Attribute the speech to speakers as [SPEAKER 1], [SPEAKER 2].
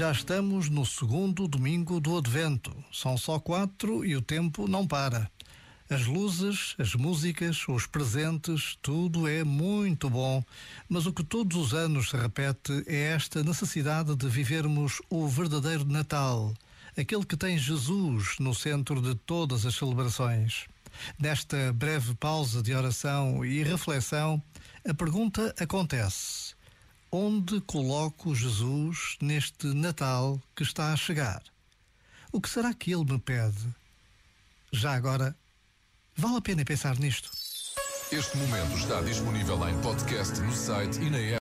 [SPEAKER 1] já estamos no segundo domingo do Advento. São só quatro e o tempo não para. As luzes, as músicas, os presentes, tudo é muito bom, mas o que todos os anos se repete é esta necessidade de vivermos o verdadeiro Natal, aquele que tem Jesus no centro de todas as celebrações. Nesta breve pausa de oração e reflexão, a pergunta acontece: onde coloco Jesus neste Natal que está a chegar? O que será que ele me pede? Já agora, vale a pena pensar nisto.
[SPEAKER 2] Este momento está disponível em podcast no site e na app.